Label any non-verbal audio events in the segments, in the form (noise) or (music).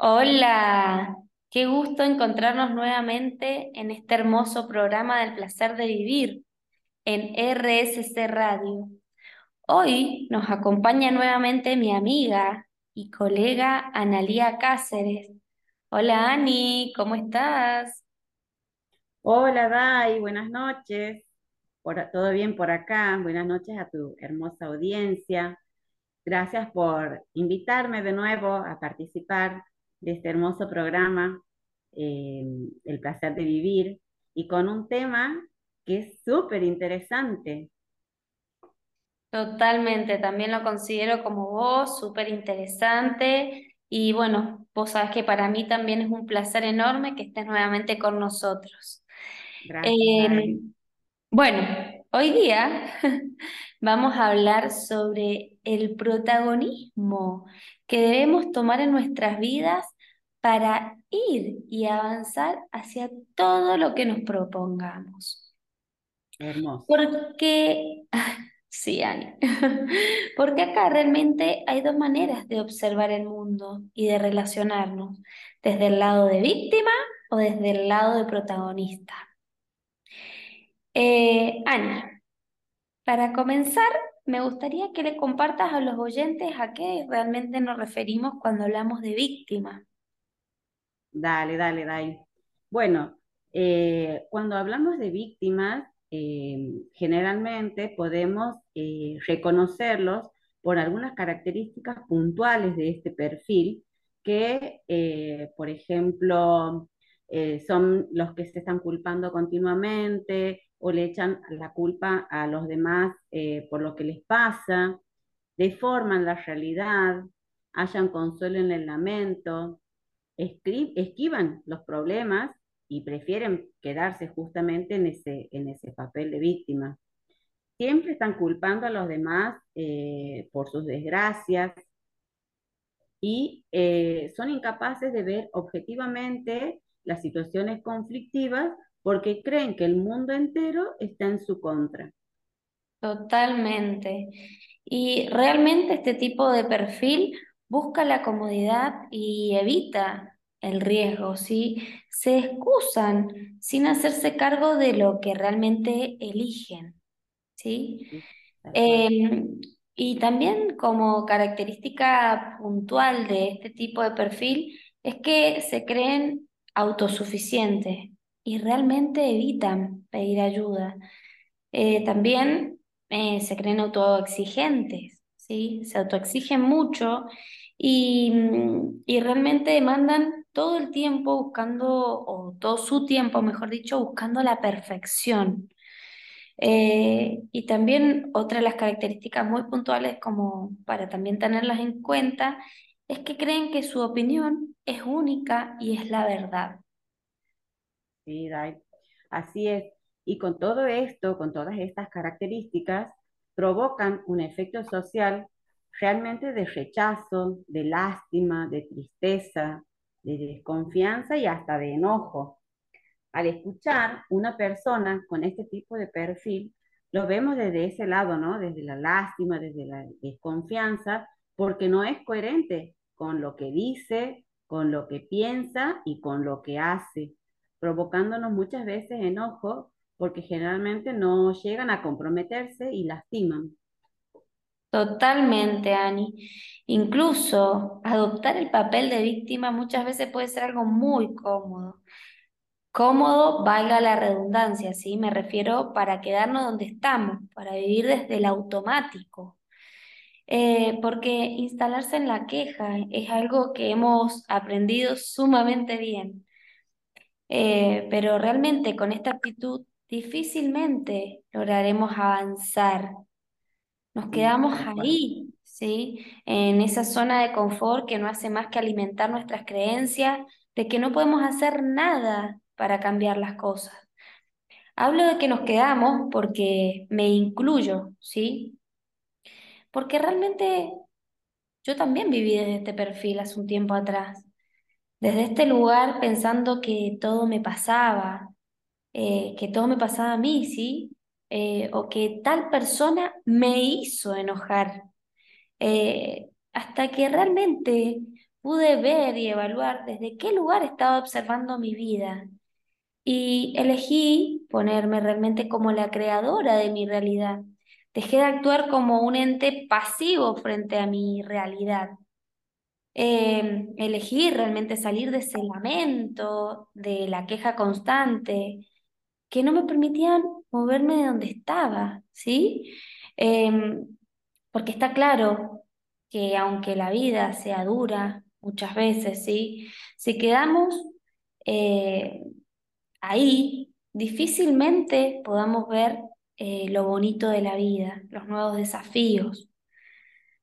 Hola, qué gusto encontrarnos nuevamente en este hermoso programa del placer de vivir en RSC Radio. Hoy nos acompaña nuevamente mi amiga y colega Analía Cáceres. Hola Ani, ¿cómo estás? Hola, Dai, buenas noches. ¿todo bien por acá? Buenas noches a tu hermosa audiencia. Gracias por invitarme de nuevo a participar de este hermoso programa, eh, El placer de vivir, y con un tema que es súper interesante. Totalmente, también lo considero como vos, súper interesante. Y bueno, vos sabés que para mí también es un placer enorme que estés nuevamente con nosotros. Gracias. Eh, Bueno, hoy día (laughs) vamos a hablar sobre el protagonismo que debemos tomar en nuestras vidas para ir y avanzar hacia todo lo que nos propongamos. Hermoso. Porque, (laughs) sí, Ani, (laughs) porque acá realmente hay dos maneras de observar el mundo y de relacionarnos, desde el lado de víctima o desde el lado de protagonista. Eh, Ani. Para comenzar, me gustaría que le compartas a los oyentes a qué realmente nos referimos cuando hablamos de víctima. Dale, dale, dale. Bueno, eh, cuando hablamos de víctimas, eh, generalmente podemos eh, reconocerlos por algunas características puntuales de este perfil, que, eh, por ejemplo, son los que se están culpando continuamente o le echan la culpa a los demás eh, por lo que les pasa, deforman la realidad, hallan consuelo en el lamento esquivan los problemas y prefieren quedarse justamente en ese, en ese papel de víctima. Siempre están culpando a los demás eh, por sus desgracias y eh, son incapaces de ver objetivamente las situaciones conflictivas porque creen que el mundo entero está en su contra. Totalmente. Y realmente este tipo de perfil busca la comodidad y evita el riesgo, ¿sí? Se excusan sin hacerse cargo de lo que realmente eligen, ¿sí? Eh, y también como característica puntual de este tipo de perfil es que se creen autosuficientes y realmente evitan pedir ayuda. Eh, también eh, se creen autoexigentes, ¿sí? Se autoexigen mucho y, mm, y realmente demandan todo el tiempo buscando, o todo su tiempo, mejor dicho, buscando la perfección. Eh, y también otra de las características muy puntuales, como para también tenerlas en cuenta, es que creen que su opinión es única y es la verdad. Sí, Dai. Así es. Y con todo esto, con todas estas características, provocan un efecto social realmente de rechazo, de lástima, de tristeza, de desconfianza y hasta de enojo. Al escuchar una persona con este tipo de perfil, lo vemos desde ese lado, ¿no? Desde la lástima, desde la desconfianza, porque no es coherente con lo que dice, con lo que piensa y con lo que hace, provocándonos muchas veces enojo porque generalmente no llegan a comprometerse y lastiman. Totalmente, Ani. Incluso adoptar el papel de víctima muchas veces puede ser algo muy cómodo. Cómodo, valga la redundancia, ¿sí? Me refiero para quedarnos donde estamos, para vivir desde el automático. Eh, porque instalarse en la queja es algo que hemos aprendido sumamente bien. Eh, pero realmente con esta actitud difícilmente lograremos avanzar. Nos quedamos ahí, ¿sí? En esa zona de confort que no hace más que alimentar nuestras creencias de que no podemos hacer nada para cambiar las cosas. Hablo de que nos quedamos porque me incluyo, ¿sí? Porque realmente yo también viví desde este perfil hace un tiempo atrás, desde este lugar pensando que todo me pasaba, eh, que todo me pasaba a mí, ¿sí? Eh, o que tal persona me hizo enojar. Eh, hasta que realmente pude ver y evaluar desde qué lugar estaba observando mi vida. Y elegí ponerme realmente como la creadora de mi realidad. Dejé de actuar como un ente pasivo frente a mi realidad. Eh, elegí realmente salir de ese lamento, de la queja constante, que no me permitían moverme de donde estaba, ¿sí? Em, porque está claro que aunque la vida sea dura muchas veces, ¿sí? Si quedamos eh, ahí, difícilmente podamos ver eh, lo bonito de la vida, los nuevos desafíos,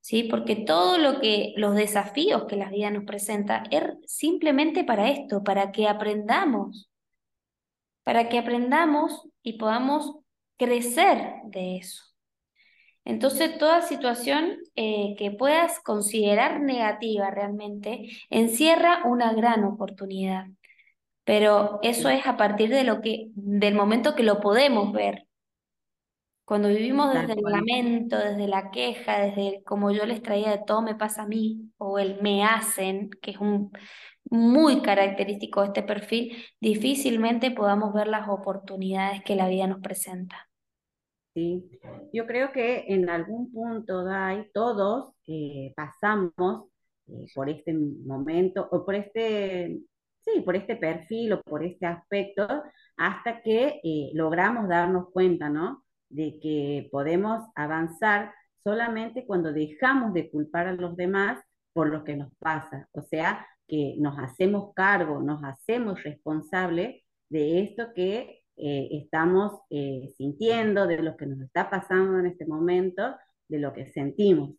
¿sí? Porque todo lo que, los desafíos que la vida nos presenta es simplemente para esto, para que aprendamos, para que aprendamos y podamos crecer de eso. Entonces, toda situación eh, que puedas considerar negativa realmente encierra una gran oportunidad. Pero eso es a partir de lo que, del momento que lo podemos ver. Cuando vivimos desde el lamento, desde la queja, desde como yo les traía de todo me pasa a mí, o el me hacen, que es un muy característico de este perfil, difícilmente podamos ver las oportunidades que la vida nos presenta. Sí, yo creo que en algún punto, Dai, todos eh, pasamos eh, por este momento o por este, sí, por este perfil o por este aspecto hasta que eh, logramos darnos cuenta, ¿no? De que podemos avanzar solamente cuando dejamos de culpar a los demás por lo que nos pasa. O sea, que nos hacemos cargo, nos hacemos responsables de esto que eh, estamos eh, sintiendo, de lo que nos está pasando en este momento, de lo que sentimos.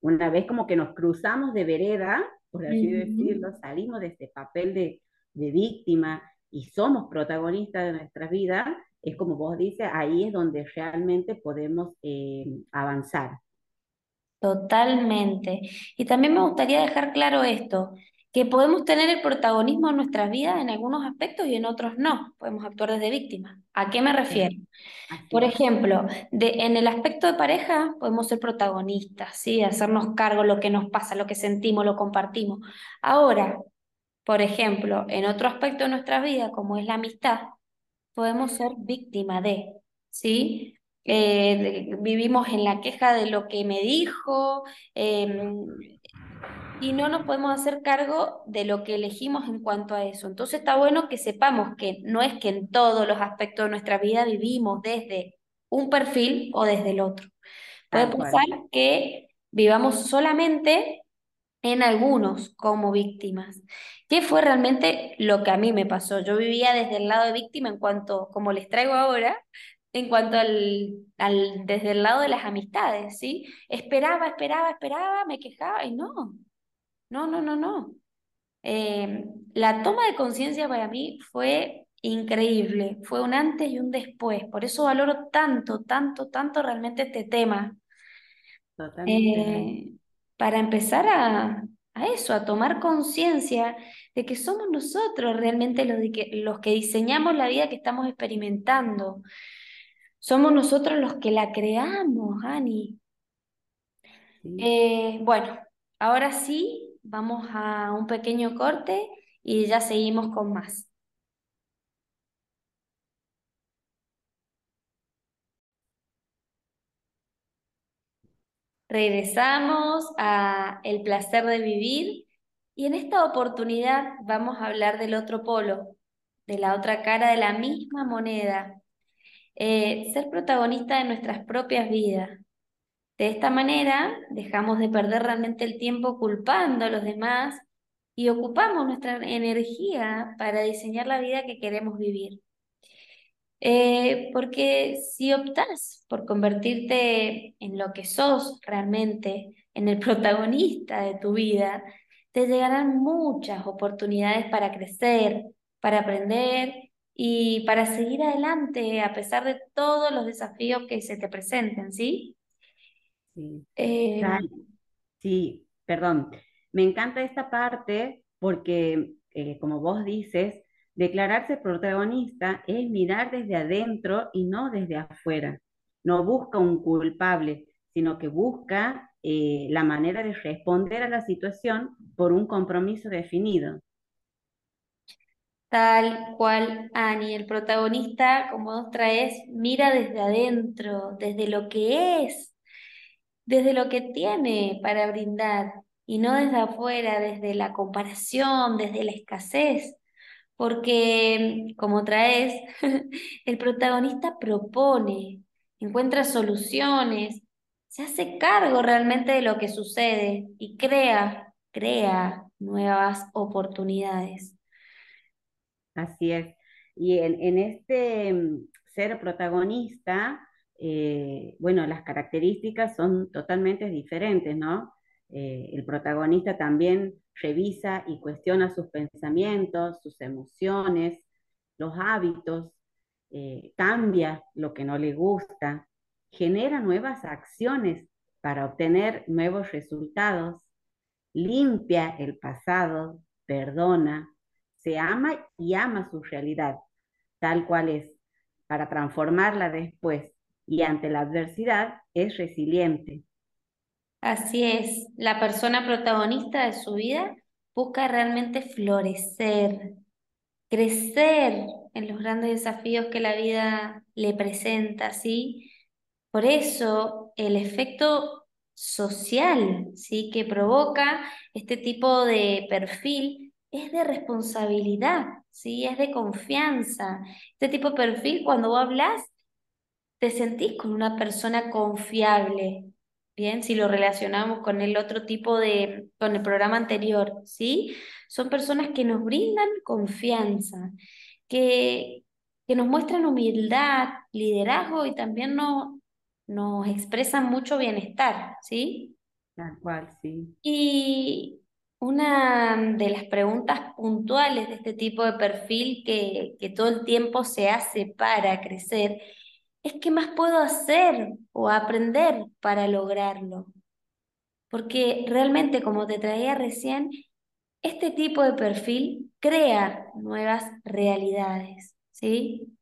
Una vez como que nos cruzamos de vereda, por así decirlo, salimos de este papel de, de víctima y somos protagonistas de nuestra vida, es como vos dices, ahí es donde realmente podemos eh, avanzar. Totalmente. Y también me gustaría dejar claro esto, que podemos tener el protagonismo en nuestras vidas en algunos aspectos y en otros no. Podemos actuar desde víctima. ¿A qué me refiero? Por ejemplo, de, en el aspecto de pareja podemos ser protagonistas, ¿sí? Hacernos cargo de lo que nos pasa, lo que sentimos, lo compartimos. Ahora, por ejemplo, en otro aspecto de nuestra vida, como es la amistad, podemos ser víctima de, ¿sí? Eh, vivimos en la queja de lo que me dijo, em, y no nos podemos hacer cargo de lo que elegimos en cuanto a eso. Entonces está bueno que sepamos que no es que en todos los aspectos de nuestra vida vivimos desde un perfil o desde el otro. Puede pasar que vivamos solamente en algunos como víctimas. ¿Qué fue realmente lo que a mí me pasó? Yo vivía desde el lado de víctima en cuanto, como les traigo ahora, en cuanto al, al desde el lado de las amistades, ¿sí? Esperaba, esperaba, esperaba, me quejaba y no, no, no, no, no. Eh, la toma de conciencia para mí fue increíble, fue un antes y un después. Por eso valoro tanto, tanto, tanto realmente este tema. Eh, para empezar a, a eso, a tomar conciencia de que somos nosotros realmente los, que, los que diseñamos la vida que estamos experimentando. Somos nosotros los que la creamos, Ani. Eh, bueno, ahora sí, Vamos a un pequeño corte y ya seguimos con más. Regresamos a El placer de vivir y en esta oportunidad vamos a hablar del otro polo, de la otra cara de la misma moneda. Eh, ser protagonista de nuestras propias vidas, de esta manera dejamos de perder realmente el tiempo culpando a los demás y ocupamos nuestra energía para diseñar la vida que queremos vivir. Eh, porque si optas por convertirte en lo que sos realmente, en el (laughs) protagonista de tu vida, te llegarán muchas oportunidades para crecer, para aprender y para seguir adelante a pesar de todos los desafíos que se te presenten, ¿sí? Sí. Eh, sí, perdón. Me encanta esta parte porque, eh, como vos dices, declararse protagonista es mirar desde adentro y no desde afuera. No busca un culpable, sino que busca eh, la manera de responder a la situación por un compromiso definido. Tal cual, Ani, el protagonista, como vos traes, mira desde adentro, desde lo que es, desde lo que tiene para brindar, y no desde afuera, desde la comparación, desde la escasez. Porque, como traes, (laughs) el protagonista propone, encuentra soluciones, se hace cargo realmente de lo que sucede y crea, crea nuevas oportunidades. Así es. Y en, este mm, ser protagonista, eh, bueno, las características son totalmente diferentes, ¿no? Eh, el protagonista también revisa y cuestiona sus pensamientos, sus emociones, los hábitos, eh, cambia lo que no le gusta, genera nuevas acciones para obtener nuevos resultados, limpia el pasado, perdona, se ama y ama su realidad, tal cual es, para transformarla después y ante la adversidad es resiliente. Así es, la persona protagonista de su vida busca realmente florecer, crecer en los grandes desafíos que la vida le presenta, ¿sí? Por eso el efecto social, ¿sí? que provoca este tipo de perfil es de responsabilidad, ¿sí? Es de confianza. Este tipo de perfil, cuando vos hablas, te sentís con una persona confiable, ¿bien? Si lo relacionamos con el otro tipo de, con el programa anterior, ¿sí? Son personas que nos brindan confianza, que, que nos muestran humildad, liderazgo y también no, nos expresan mucho bienestar, ¿sí? Tal cual, sí. Y una de las preguntas puntuales de este tipo de perfil que, que todo el tiempo se hace para crecer es qué más puedo hacer o aprender para lograrlo. Porque realmente, como te traía recién, este tipo de perfil crea nuevas realidades, ¿sí?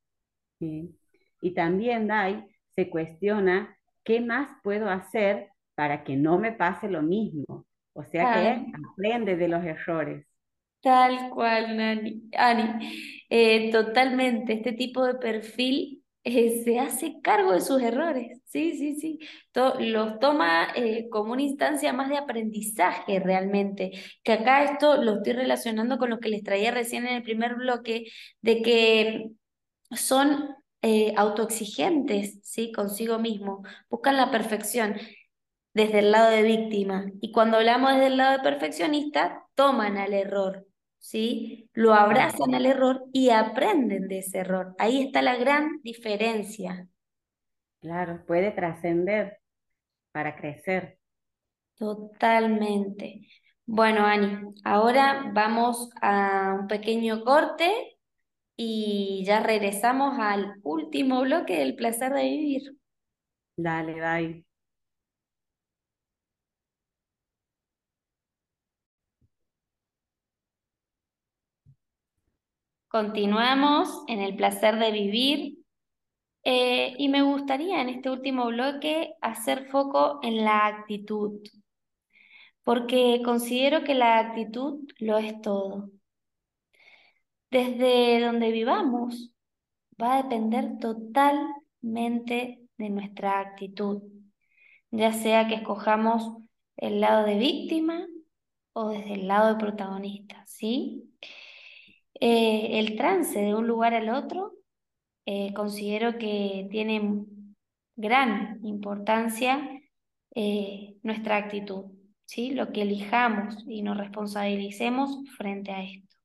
Sí. Y también, Dai, se cuestiona qué más puedo hacer para que no me pase lo mismo. O sea que aprende de los errores. Tal cual, Nani. Ani. Eh, totalmente. Este tipo de perfil eh, se hace cargo de sus errores. Sí, sí, sí. los toma eh, como una instancia más de aprendizaje realmente. Que acá esto lo estoy relacionando con lo que les traía recién en el primer bloque, de que son autoexigentes, ¿sí? Consigo mismo. Buscan la perfección desde el lado de víctima. Y cuando hablamos desde el lado de perfeccionista, toman al error, ¿sí? Lo abrazan al error y aprenden de ese error. Ahí está la gran diferencia. Claro, puede trascender para crecer. Totalmente. Bueno, Ani, ahora vamos a un pequeño corte y ya regresamos al último bloque del placer de vivir. Dale, bye. Continuamos en el placer de vivir eh, y me gustaría en este último bloque hacer foco en la actitud, porque considero que la actitud lo es todo. Desde donde vivamos va a depender totalmente de nuestra actitud, ya sea que escojamos el lado de víctima o desde el lado de protagonista, ¿sí? Eh, el trance de un lugar al otro eh, considero que tiene gran importancia eh, nuestra actitud, ¿sí? lo que elijamos y nos responsabilicemos frente a esto.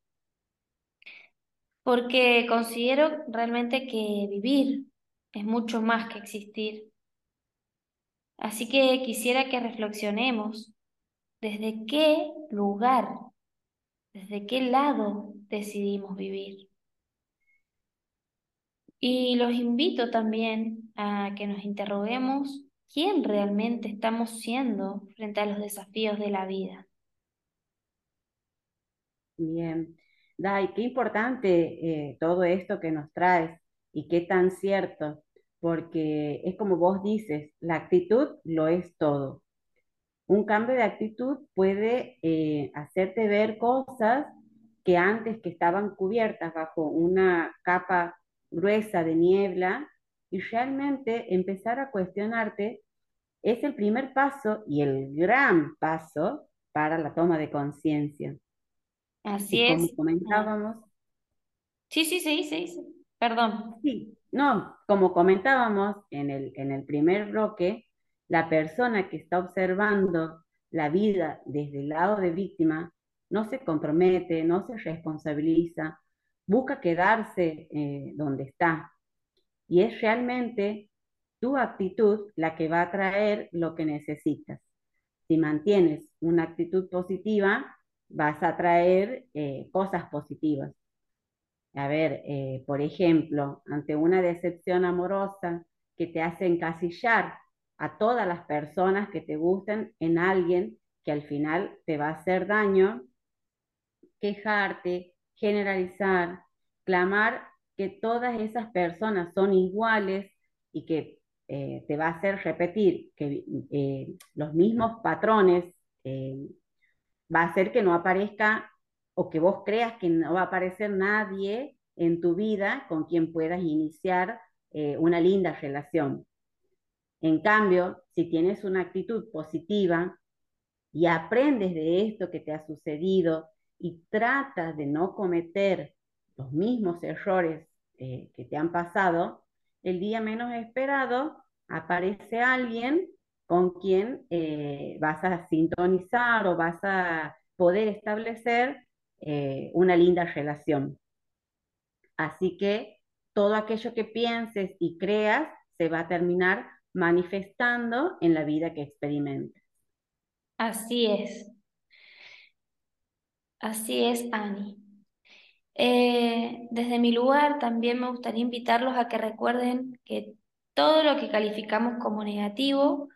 Porque considero realmente que vivir es mucho más que existir. Así que quisiera que reflexionemos desde qué lugar, desde qué lado decidimos vivir. Y los invito también a que nos interroguemos quién realmente estamos siendo frente a los desafíos de la vida. Bien, Dai, qué importante eh, todo esto que nos traes y qué tan cierto, porque es como vos dices, la actitud lo es todo. Un cambio de actitud puede eh, hacerte ver cosas que antes que estaban cubiertas bajo una capa gruesa de niebla y realmente empezar a cuestionarte es el primer paso y el gran paso para la toma de conciencia. Así Y como es. comentábamos, Sí, sí, sí, sí, sí. Perdón. sí, no, como comentábamos en el, en el primer bloque, la persona que está observando la vida desde el lado de víctima no se compromete, no se responsabiliza, busca quedarse eh, donde está. Y es realmente tu actitud la que va a traer lo que necesitas. Si mantienes una actitud positiva, vas a traer eh, cosas positivas. A ver, eh, por ejemplo, ante una decepción amorosa que te hace encasillar a todas las personas que te gusten en alguien que al final te va a hacer daño, quejarte, generalizar, clamar que todas esas personas son iguales y que eh, te va a hacer repetir que eh, los mismos patrones, eh, va a hacer que no aparezca o que vos creas que no va a aparecer nadie en tu vida con quien puedas iniciar una linda relación. En cambio, si tienes una actitud positiva y aprendes de esto que te ha sucedido y tratas de no cometer los mismos errores eh, que te han pasado, el día menos esperado aparece alguien con quien eh, vas a sintonizar o vas a poder establecer eh, una linda relación. Así que todo aquello que pienses y creas se va a terminar manifestando en la vida que experimentes. Así es. Así es, Ani. Eh, desde mi lugar también me gustaría invitarlos a que recuerden que todo lo que calificamos como negativo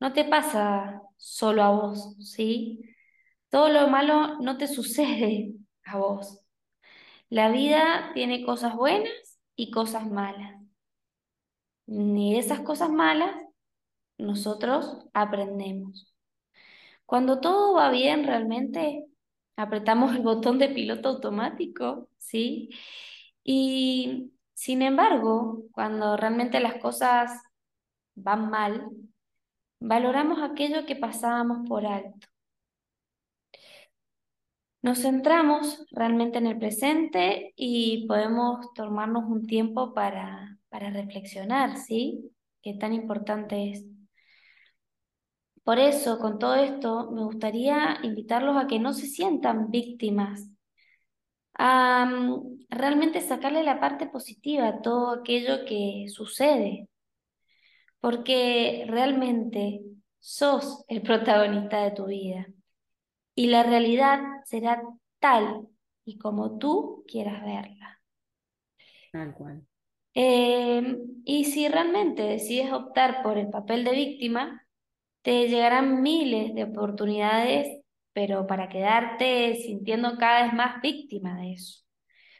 no te pasa solo a vos, ¿sí? Todo lo malo no te sucede a vos. La vida tiene cosas buenas y cosas malas. Ni de esas cosas malas nosotros aprendemos. Cuando todo va bien realmente, apretamos el botón de piloto automático, ¿sí? Y sin embargo, cuando realmente las cosas van mal, valoramos aquello que pasábamos por alto. Nos centramos realmente en el presente y podemos tomarnos un tiempo para, para reflexionar, ¿sí? Qué tan importante es. Por eso, con todo esto, me gustaría invitarlos a que no se sientan víctimas, a mm, realmente sacarle la parte positiva a todo aquello que sucede, porque realmente sos el protagonista de tu vida y la realidad será tal y como tú quieras verla. Tal cual. Eh, y si realmente decides optar por el papel de víctima, te llegarán miles de oportunidades, pero para quedarte sintiendo cada vez más víctima de eso,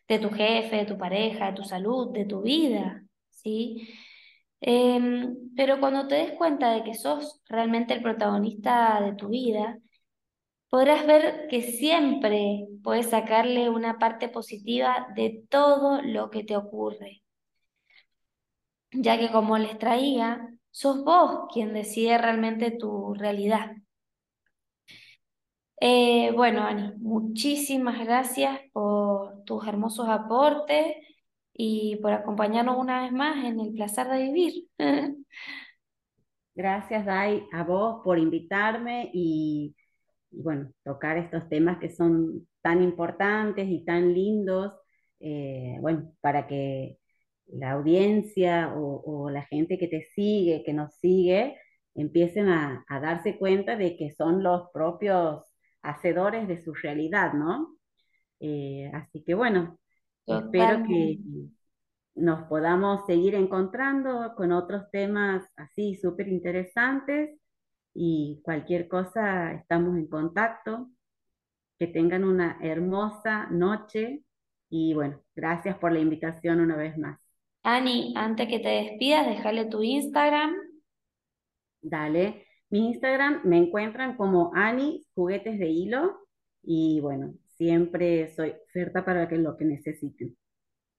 de tu jefe, de tu pareja, de tu salud, de tu vida, ¿sí? Em, pero cuando te des cuenta de que sos realmente el protagonista de tu vida, podrás ver que siempre puedes sacarle una parte positiva de todo lo que te ocurre, ya que como les traía, sos vos quien decide realmente tu realidad. Eh, bueno, Ani, muchísimas gracias por tus hermosos aportes y por acompañarnos una vez más en el placer de vivir. Gracias, Dai, a vos por invitarme y, bueno, tocar estos temas que son tan importantes y tan lindos, eh, bueno, para que la audiencia o, o, la gente que te sigue, que nos sigue, empiecen a, a, darse cuenta de que son los propios hacedores de su realidad, ¿no? Eh, así que bueno, Totalmente. espero que nos podamos seguir encontrando con otros temas así súper interesantes y cualquier cosa estamos en contacto. Que tengan una hermosa noche y bueno, gracias por la invitación una vez más. Ani, antes que te despidas, déjale tu Instagram. Dale, Mi Instagram me encuentran como Ani Juguetes de Hilo y bueno, siempre soy oferta para que lo que necesiten.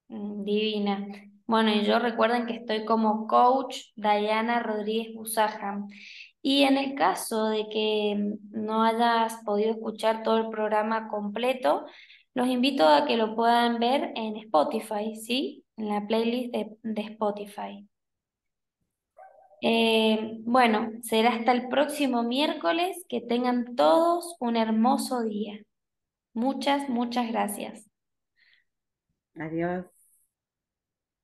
Mm, Divina. Bueno, y yo recuerden que estoy como coach Diana Rodríguez Busaja. Y en el caso de que no hayas podido escuchar todo el programa completo, los invito a que lo puedan ver en Spotify, ¿sí? En la playlist de, de Spotify. Eh, bueno, será hasta el próximo miércoles. Que tengan todos un hermoso día. Muchas, muchas gracias. Adiós.